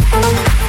Música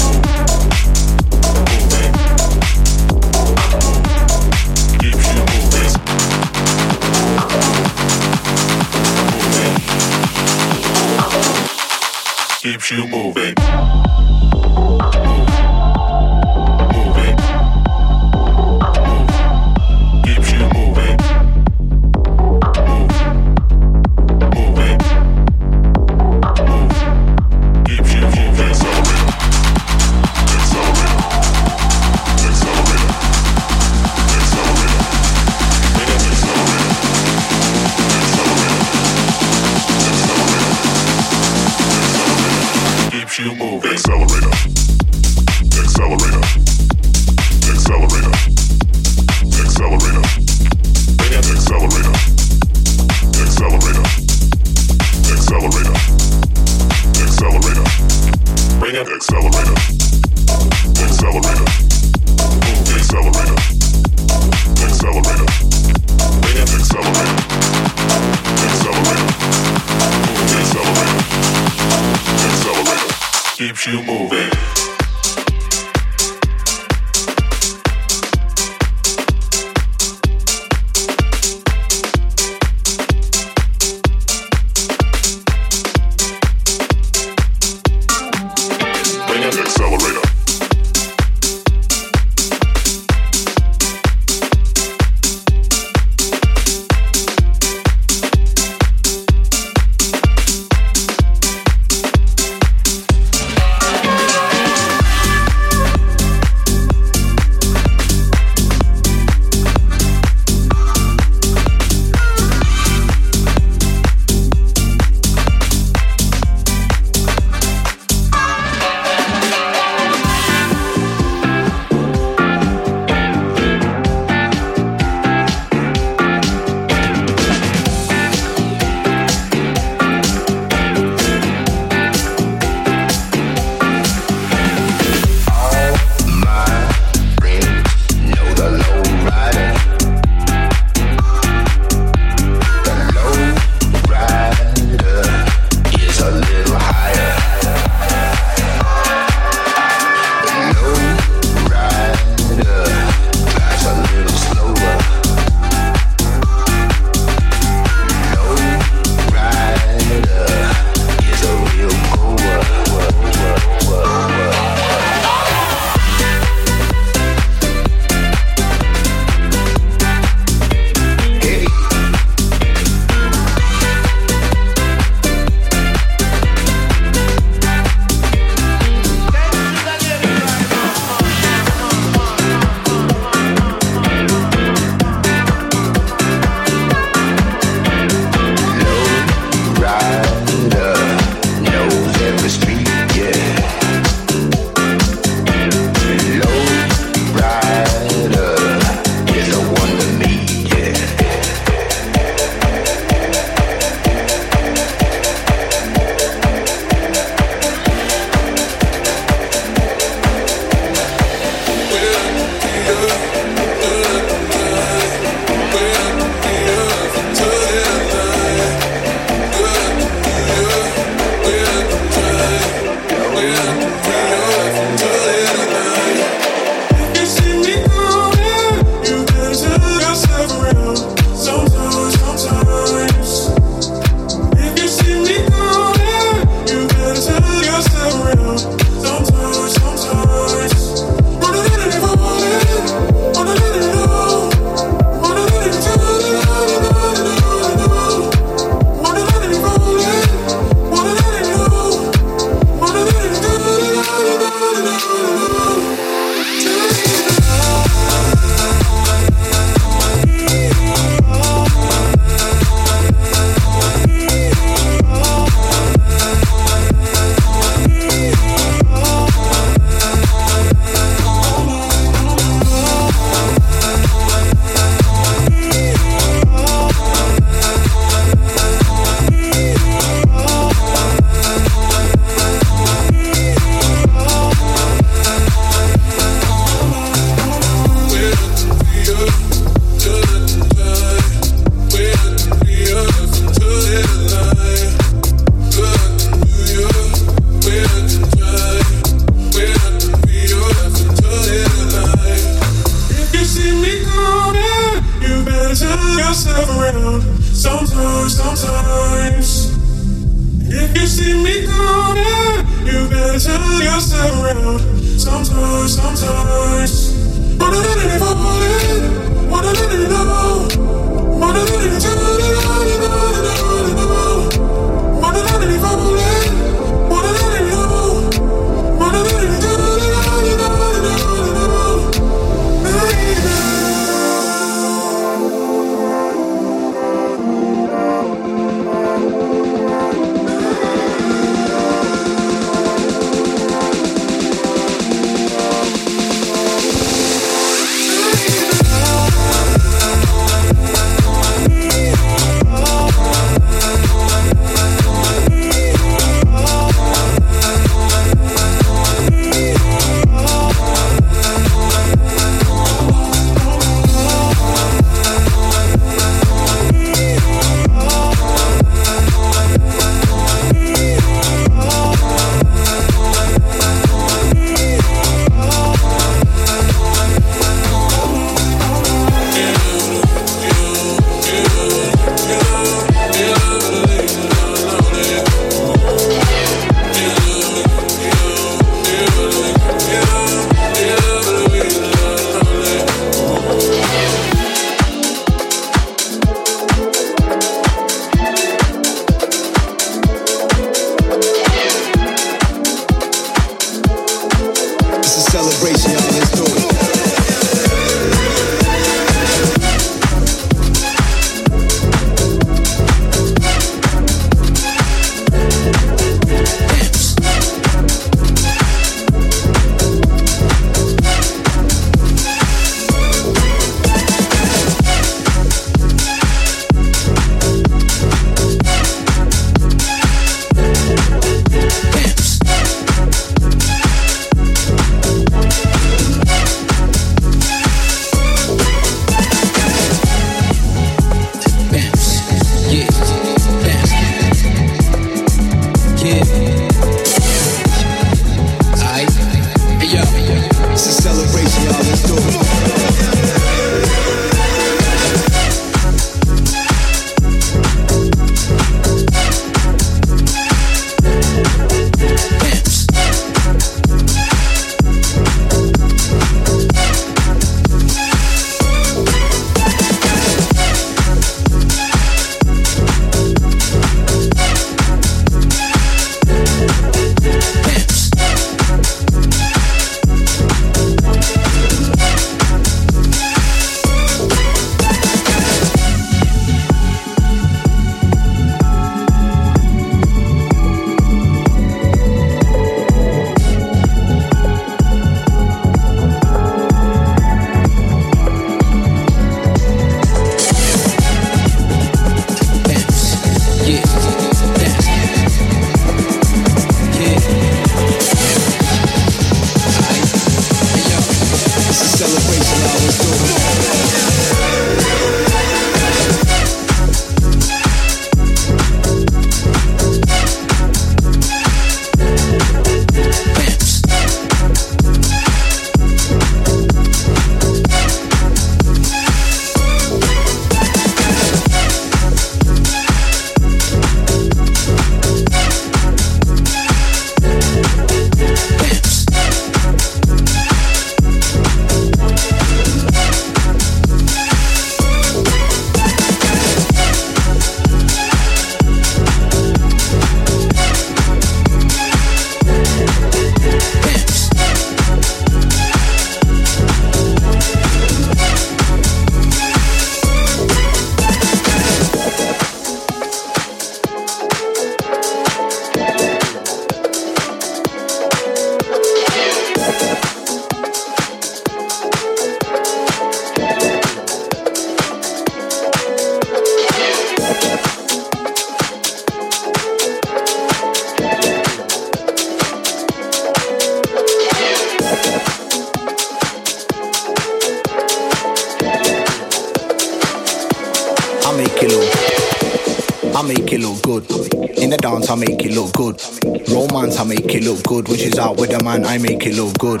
dance, I make it look good. Romance, I make it look good. When she's out with a man, I make it look good.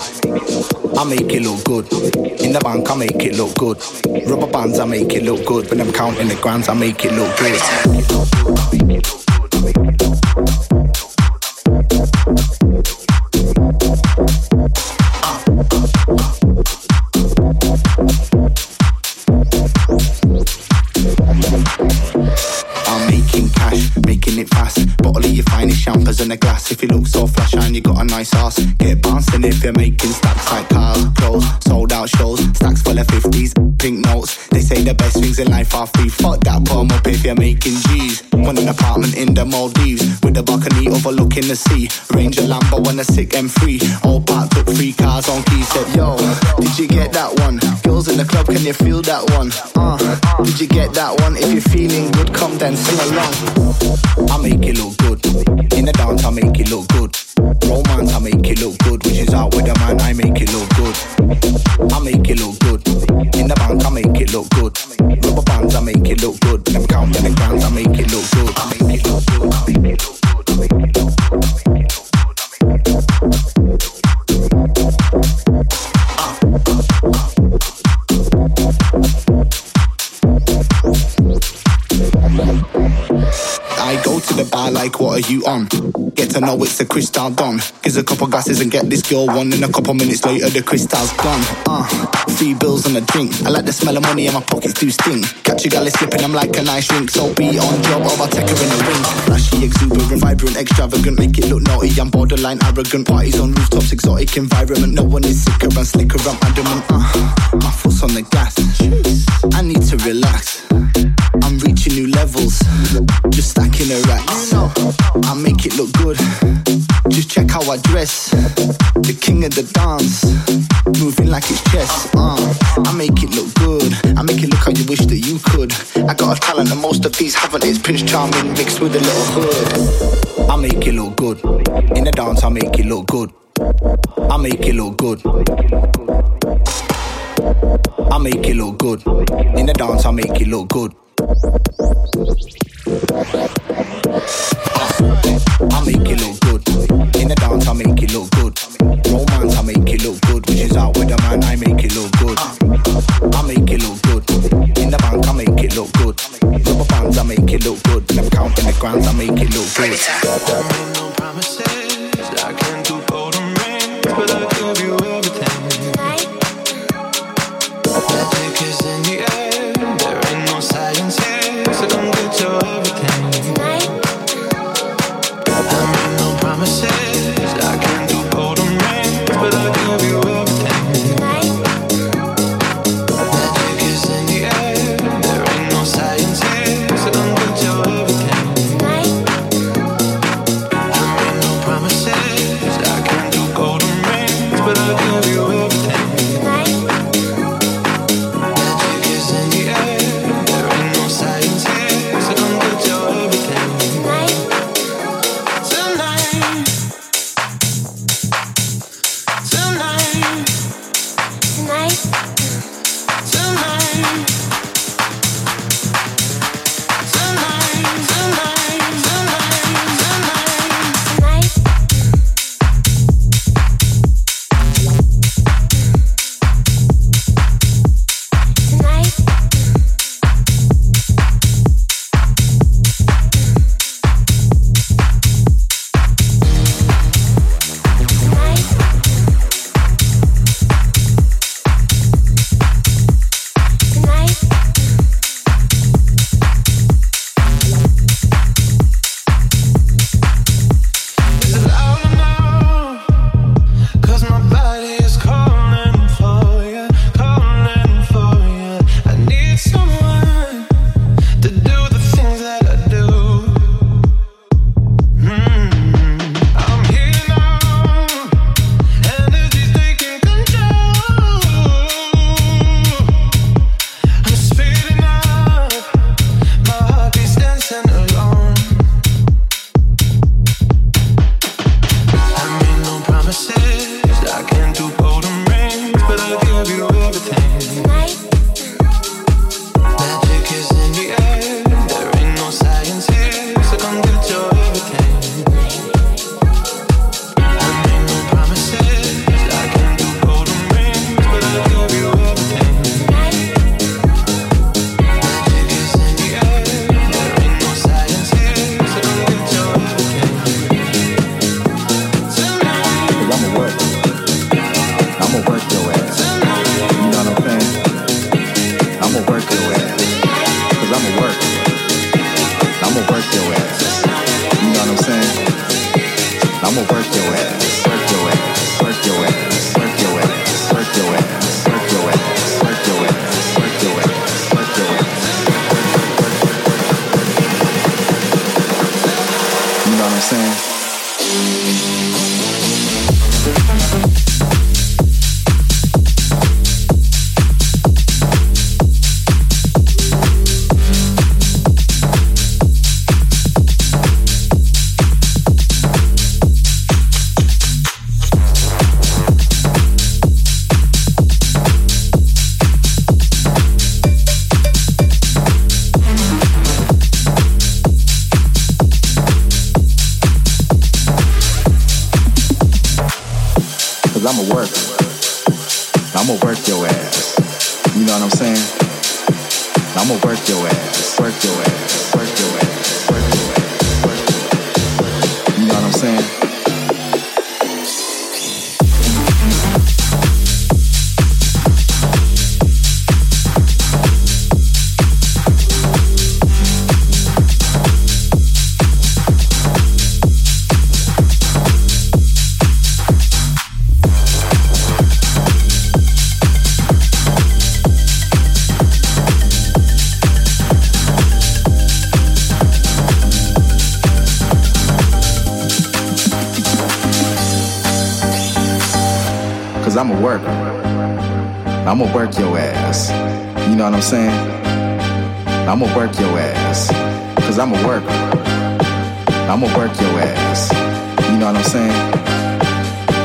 I make it look good. In the bank, I make it look good. Rubber bands, I make it look good. When I'm counting the grands, I make it look good. In a glass. If you look so flash and you got a nice ass, get bouncing if you're making the best things in life are free. Fuck that, put 'em up if you're making G's. Want an apartment in the Maldives with a balcony overlooking the sea. Range a Lambo on a sick M3. All parked up, three cars on key. Said, Yo, did you get that one? Girls in the club, can you feel that one? Uh, did you get that one? If you're feeling good, come then sing along. I make it look good in the dance. I make it look good. Romance, I make it look good. When she's out with a man, I make it look good. I make it look good. In the bank, I make it look good. Rubber bands, I make it look good. Them counting the grands, I make it look good. I make it the bar like, what are you on? Get to know it's the Cristal Don. Gives a couple glasses and get this girl one. And a couple minutes later, the Cristal's gone. Uh, three bills and a drink. I like the smell of money and my pockets do sting. Catch a gal slipping, I'm like a nice drink. So be on job or I'll take her in a ring. Flashy, exuberant, vibrant, extravagant. Make it look naughty, I'm borderline arrogant. Parties on rooftops, exotic environment. No one is sicker and slicker, I'm adamant. Uh, my foot's on the gas. I need to relax. I'm reaching new levels. Just stacking the racks. I make it look good. Just check how I dress. The king of the dance. Moving like it's chess. Uh, I make it look good. I make it look how you wish that you could. I got a talent that most of these haven't. It's Prince Charming mixed with a little hood. I make it look good. In the dance, I make it look good. I make it look good. I make it look good. In the dance, I make it look good. I make it look good. In the dance, I make it look good. Romance, I make it look good. When she's out with a man, I make it look good. I make it look good. In the bank, I make it look good. Rubber bands, I make it look good. Them counting the grands, I make it look good. Cause I'm a worker. I'm gonna work your ass. You know what I'm saying? I'm gonna work your ass. Cause I'm a worker. I'm gonna work your ass. You know what I'm saying?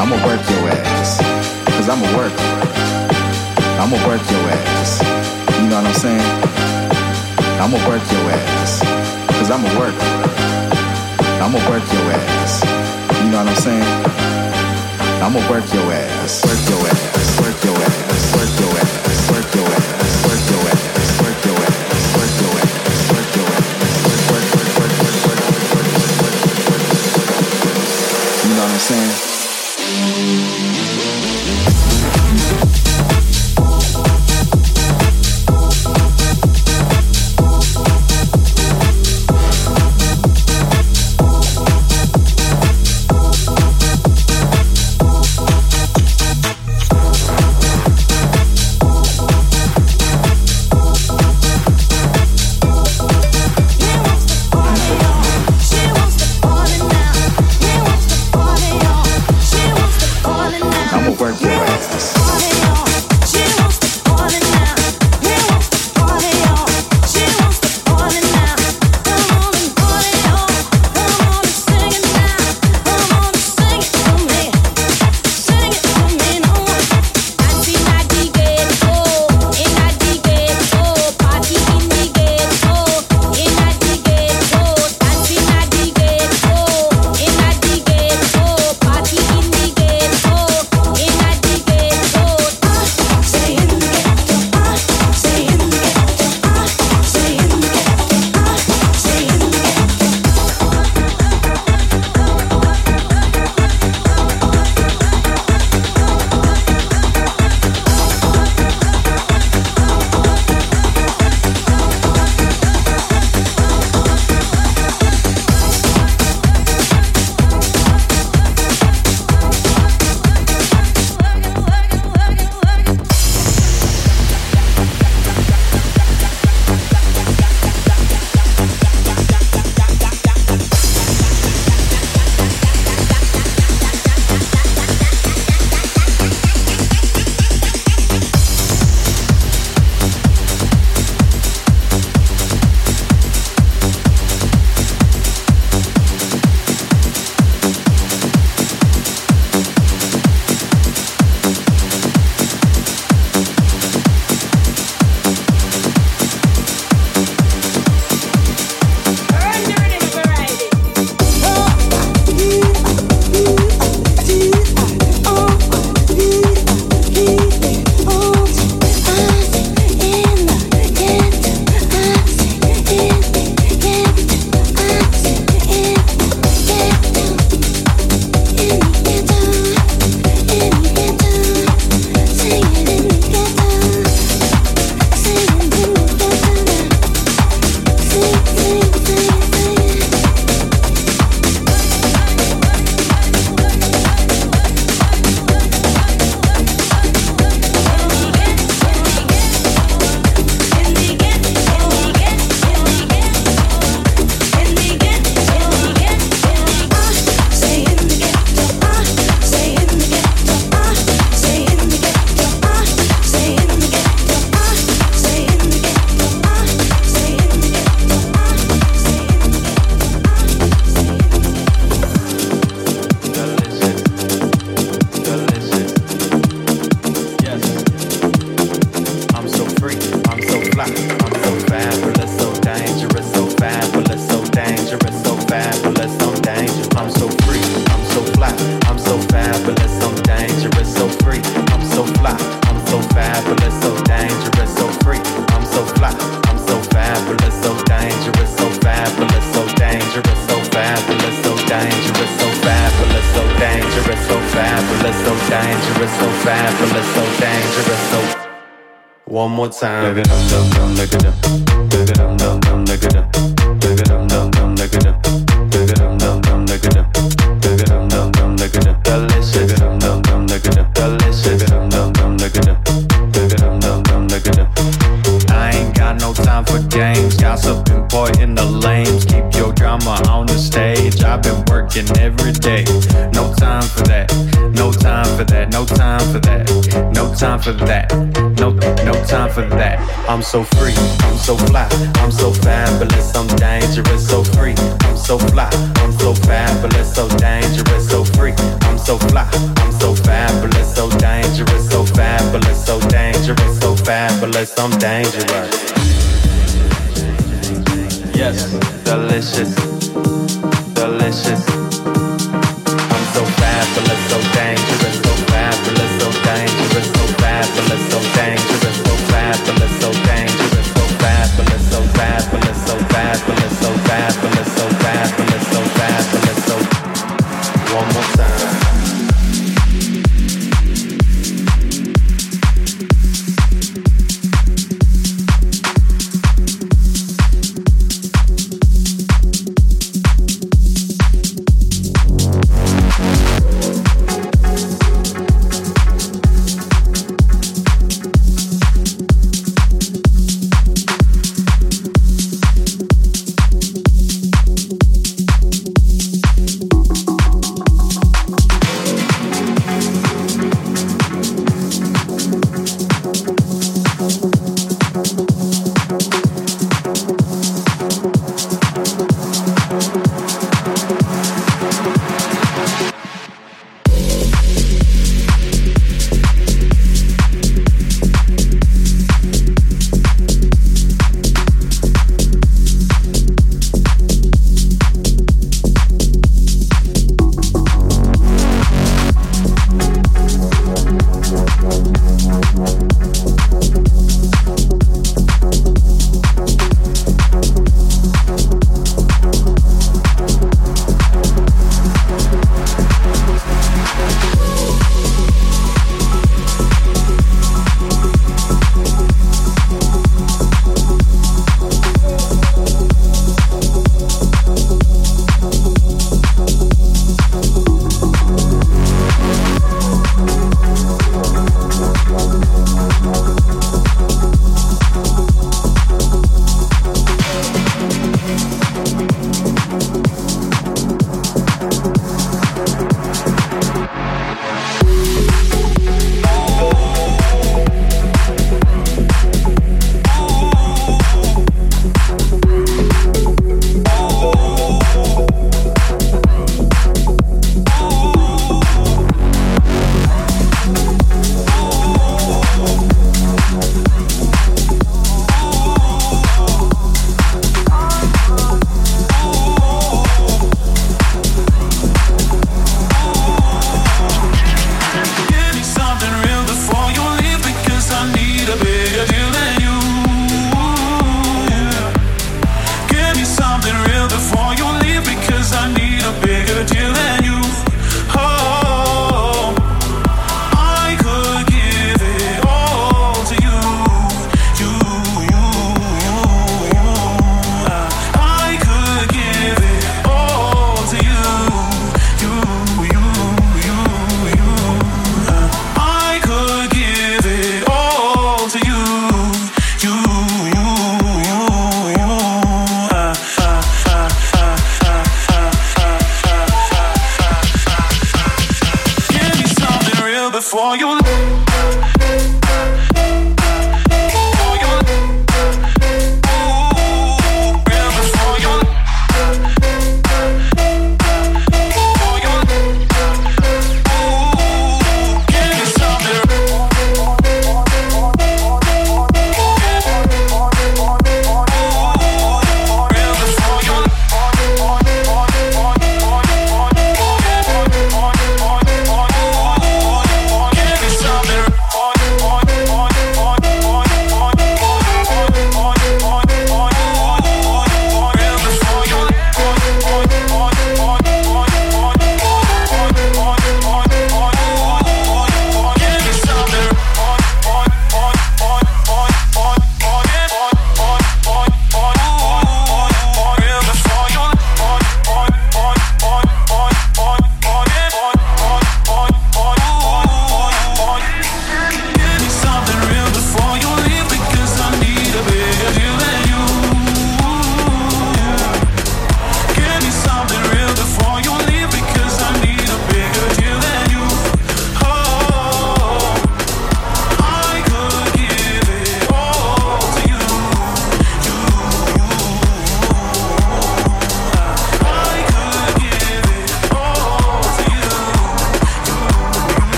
I'm gonna work your ass. Cause I'm a worker. I'm gonna work your ass. You know what I'm saying? I'm gonna work your ass. Cause I'm a worker. I'm gonna work your ass. You know what I'm saying? I'm gonna work your ass. I'm saying?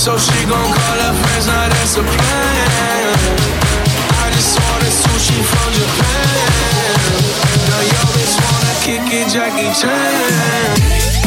So she gon' call her friends, now that's a plan. I just ordered sushi from Japan. Now yo bitch wanna kick it, Jackie Chan.